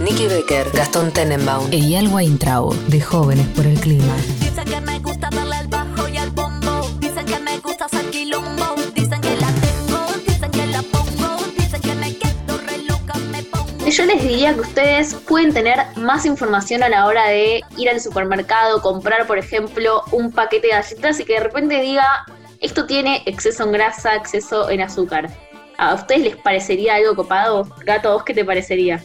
Nicky Becker, Gastón Tenenbaum, Eyal Weintraub, de Jóvenes por el Clima. Dicen que me gusta darle al bajo y al bombo. Dicen que me gusta hacer quilombo. Dicen que la tengo, dicen que la pongo. Dicen que me quedo re loca, me pongo. Yo les diría que ustedes pueden tener más información a la hora de ir al supermercado, comprar, por ejemplo, un paquete de galletas y que de repente diga, esto tiene exceso en grasa, exceso en azúcar. ¿A ustedes les parecería algo copado? Gato, ¿a vos qué te parecería?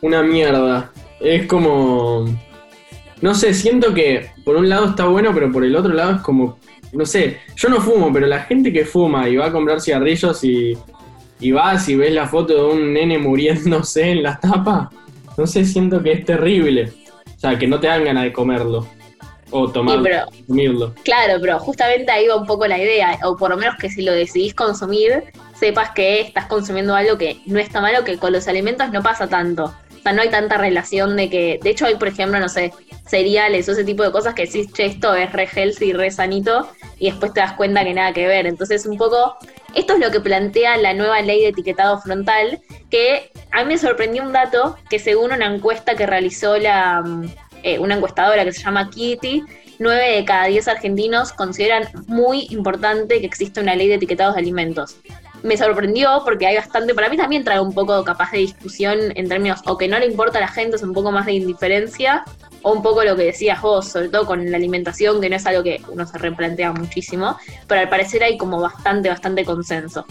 Una mierda. Es como. No sé, siento que por un lado está bueno, pero por el otro lado es como. No sé, yo no fumo, pero la gente que fuma y va a comprar cigarrillos y, y vas y ves la foto de un nene muriéndose en la tapa, no sé, siento que es terrible. O sea, que no te dan ganas de comerlo. O tomarlo, pero- consumirlo. Claro, pero justamente ahí va un poco la idea, o por lo menos que si lo decidís consumir, sepas que estás consumiendo algo que no está malo, que con los alimentos no pasa tanto. O sea, no hay tanta relación de que, de hecho hay, por ejemplo, no sé, cereales o ese tipo de cosas que decís, che, esto es re healthy, re sanito, y después te das cuenta que nada que ver. Entonces, un poco, esto es lo que plantea la nueva ley de etiquetado frontal, que a mí me sorprendió un dato que según una encuesta que realizó la, mm, eh, una encuestadora que se llama Kitty, 9 de cada 10 argentinos consideran muy importante que exista una ley de etiquetados de alimentos. Me sorprendió porque hay bastante, para mí también trae un poco capaz de discusión en términos o que no le importa a la gente, es un poco más de indiferencia, o un poco lo que decías vos, sobre todo con la alimentación, que no es algo que uno se replantea muchísimo, pero al parecer hay como bastante, bastante consenso.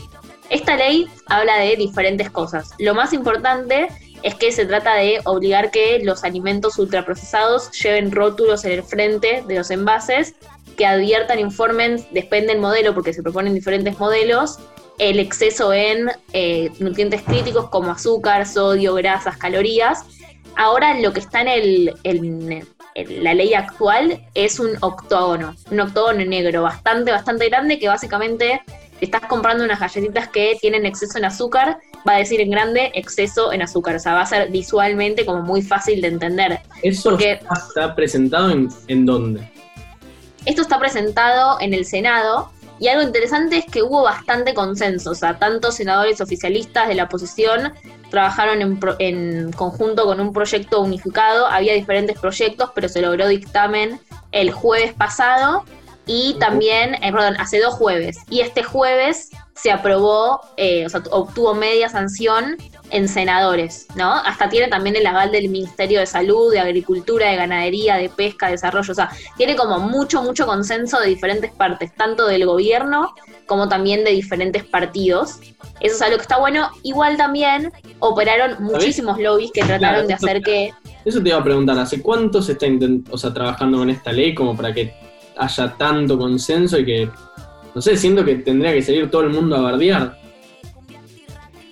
Esta ley habla de diferentes cosas. Lo más importante es que se trata de obligar que los alimentos ultraprocesados lleven rótulos en el frente de los envases que adviertan, informen, depende del modelo, porque se proponen diferentes modelos, el exceso en eh, nutrientes críticos como azúcar, sodio, grasas, calorías. Ahora lo que está en, el, la ley actual es un octógono, un octógono negro bastante, bastante grande que básicamente si estás comprando unas galletitas que tienen exceso en azúcar, va a decir en grande exceso en azúcar. O sea, va a ser visualmente como muy fácil de entender. ¿Eso Porque- está, presentado en, en dónde? Esto está presentado en el Senado y algo interesante es que hubo bastante consenso. O sea, tantos senadores oficialistas de la oposición trabajaron en, pro- en conjunto con un proyecto unificado. Había diferentes proyectos, pero se logró dictamen el jueves pasado y también, eh, perdón, hace dos jueves. Y este jueves se aprobó, eh, o sea, obtuvo media sanción en senadores, ¿no? Hasta tiene también el aval del Ministerio de Salud, de Agricultura, de Ganadería, de Pesca, de Desarrollo, o sea, tiene como mucho, mucho consenso de diferentes partes, tanto del gobierno como también de diferentes partidos. Eso es algo que está bueno. Igual también operaron muchísimos lobbies que trataron de hacer que Eso te iba a preguntar, ¿hace cuánto se está o sea, trabajando con esta ley como para que haya tanto consenso y que, no sé, siento que tendría que salir todo el mundo a bardear?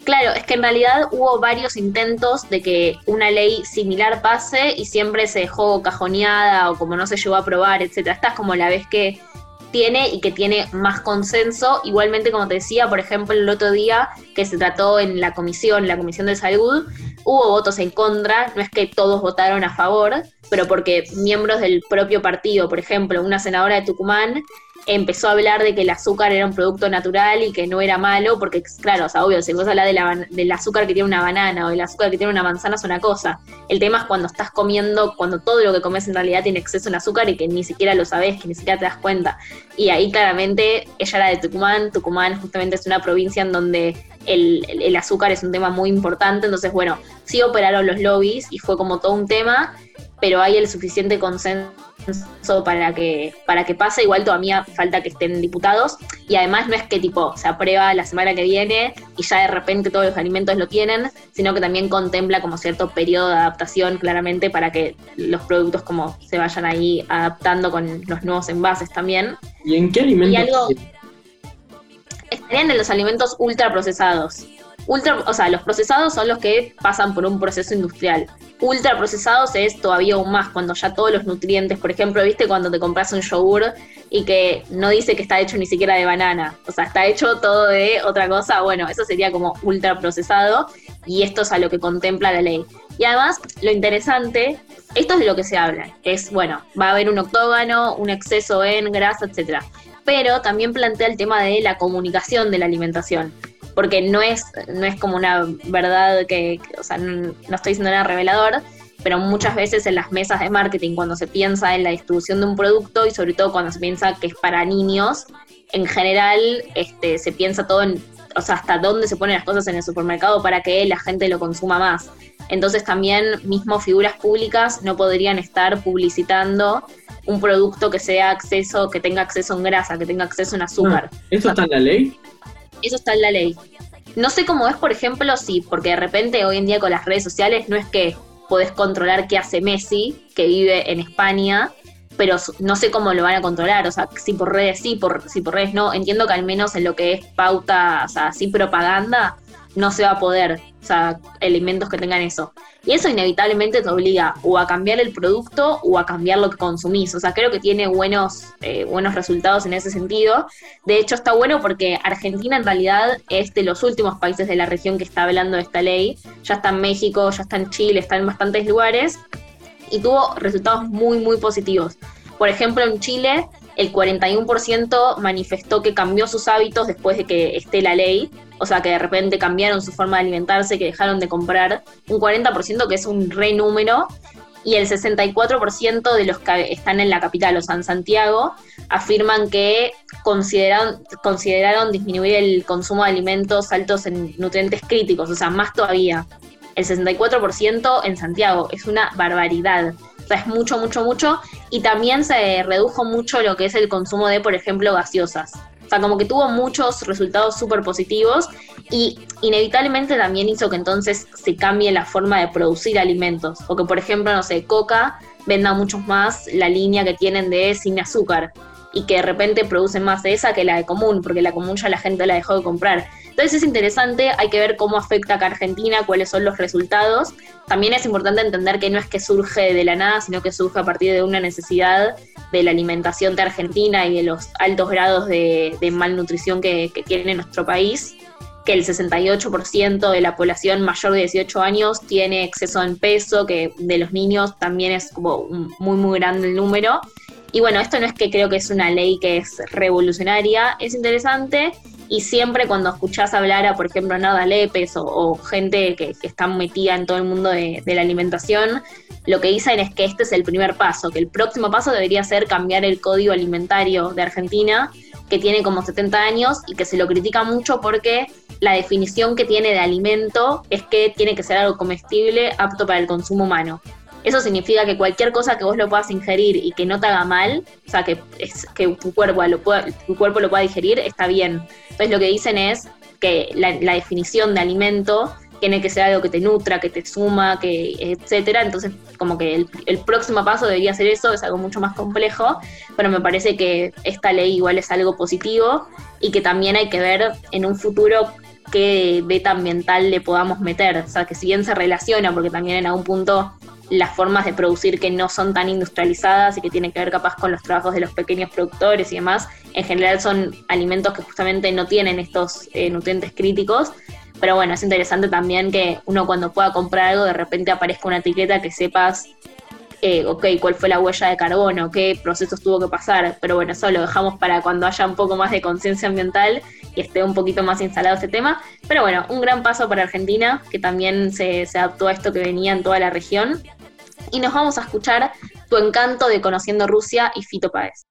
Claro, es que en realidad hubo varios intentos de que una ley similar pase y siempre se dejó cajoneada o como no se llegó a aprobar, etcétera. Esta es como la vez que tiene y que tiene más consenso. Igualmente, como te decía, por ejemplo, el otro día que se trató en la comisión, la comisión de salud, hubo votos en contra, no es que todos votaron a favor, pero porque miembros del propio partido, por ejemplo, una senadora de Tucumán empezó a hablar de que el azúcar era un producto natural y que no era malo, porque claro, o sea, obvio, si vos hablas de la del azúcar que tiene una banana o del azúcar que tiene una manzana es una cosa. El tema es cuando estás comiendo, cuando todo lo que comes en realidad tiene exceso en azúcar y que ni siquiera lo sabes, que ni siquiera te das cuenta. Y ahí claramente ella era de Tucumán, Tucumán justamente es una provincia en donde el- el azúcar es un tema muy importante, entonces bueno, sí operaron los lobbies y fue como todo un tema, pero hay el suficiente consenso para que, para que pase, igual todavía falta que estén diputados, y además no es que tipo se aprueba la semana que viene y ya de repente todos los alimentos lo tienen, sino que también contempla como cierto periodo de adaptación claramente para que los productos como se vayan ahí adaptando con los nuevos envases también. ¿Y en qué alimentos? Y algo- estarían en los alimentos ultraprocesados. Ultra, o sea, los procesados son los que pasan por un proceso industrial. Ultraprocesados es todavía aún más, cuando ya todos los nutrientes, por ejemplo, viste cuando te compras un yogur y que no dice que está hecho ni siquiera de banana, o sea, está hecho todo de otra cosa, bueno, eso sería como ultraprocesado y esto es a lo que contempla la ley. Y además, lo interesante, esto es de lo que se habla, es, bueno, va a haber un octógono, un exceso en grasa, etcétera. pero también plantea el tema de la comunicación de la alimentación, porque no es, no es como una verdad que, o sea, no, estoy diciendo nada revelador, pero muchas veces en las mesas de marketing, cuando se piensa en la distribución de un producto y sobre todo cuando se piensa que es para niños, en general este, se piensa todo en, o sea, hasta dónde se ponen las cosas en el supermercado para que la gente lo consuma más. Entonces también mismo figuras públicas no podrían estar publicitando un producto que sea acceso, que tenga acceso en grasa, que tenga acceso en azúcar. Ah, ¿Eso está en la ley? Eso está en la ley. No sé cómo es, por ejemplo, si, porque de repente hoy en día con las redes sociales no es que podés controlar qué hace Messi, que vive en España, pero no sé cómo lo van a controlar, o sea, si por redes sí, por, si por redes no, entiendo que al menos en lo que es pauta, o sea, así propaganda, no se va a poder, o sea, elementos que tengan eso. Y eso inevitablemente te obliga o a cambiar el producto o a cambiar lo que consumís. O sea, creo que tiene buenos, eh, buenos resultados en ese sentido. De hecho, está bueno porque Argentina en realidad es de los últimos países de la región que está hablando de esta ley. Ya está en México, ya está en Chile, está en bastantes lugares y tuvo resultados muy, muy positivos. Por ejemplo, en Chile el 41% manifestó que cambió sus hábitos después de que esté la ley, o sea que de repente cambiaron su forma de alimentarse, que dejaron de comprar, un 40% que es un re número, y el 64% de los que están en la capital, o sea, en Santiago, afirman que consideraron, consideraron disminuir el consumo de alimentos altos en nutrientes críticos, o sea, más todavía. El 64% en Santiago, es una barbaridad. O sea, es mucho, mucho, mucho. Y también se redujo mucho lo que es el consumo de, por ejemplo, gaseosas. O sea, como que tuvo muchos resultados súper positivos y inevitablemente también hizo que entonces se cambie la forma de producir alimentos. O que, por ejemplo, no sé, Coca venda mucho más la línea que tienen de sin azúcar y que de repente producen más de esa que la de común, porque la común ya la gente la dejó de comprar. Entonces es interesante, hay que ver cómo afecta acá a Argentina, cuáles son los resultados. También es importante entender que no es que surge de la nada, sino que surge a partir de una necesidad de la alimentación de Argentina y de los altos grados de, malnutrición que, tiene nuestro país que el 68% de la población mayor de 18 años tiene exceso en peso, que de los niños también es como muy, muy grande el número. Y bueno, esto no es que creo que es una ley que es revolucionaria, es interesante y siempre cuando escuchás hablar a, por ejemplo, Nada Lepes o, gente que, está metida en todo el mundo de, la alimentación, lo que dicen es que este es el primer paso, que el próximo paso debería ser cambiar el código alimentario de Argentina, que tiene como 70 años y que se lo critica mucho porque la definición que tiene de alimento es que tiene que ser algo comestible apto para el consumo humano. Eso significa que cualquier cosa que vos lo puedas ingerir y que no te haga mal, o sea, que, es, que tu, cuerpo lo pueda, tu cuerpo lo pueda digerir, está bien. Entonces lo que dicen es que la, definición de alimento tiene que ser algo que te nutra, que te suma, que etcétera. Entonces, como que el, el, próximo paso debería ser eso, es algo mucho más complejo, pero me parece que esta ley igual es algo positivo y que también hay que ver en un futuro qué beta ambiental le podamos meter. O sea, que si bien se relaciona, porque también en algún punto las formas de producir que no son tan industrializadas y que tienen que ver capaz con los trabajos de los pequeños productores y demás, en general son alimentos que justamente no tienen estos eh, nutrientes críticos. Pero bueno, es interesante también que uno cuando pueda comprar algo de repente aparezca una etiqueta que sepas, eh, ok, cuál fue la huella de carbono, qué procesos tuvo que pasar. Pero bueno, eso lo dejamos para cuando haya un poco más de conciencia ambiental y esté un poquito más instalado este tema. Pero bueno, un gran paso para Argentina, que también se, se adaptó a esto que venía en toda la región y nos vamos a escuchar Tu encanto de Conociendo Rusia y Fito Páez.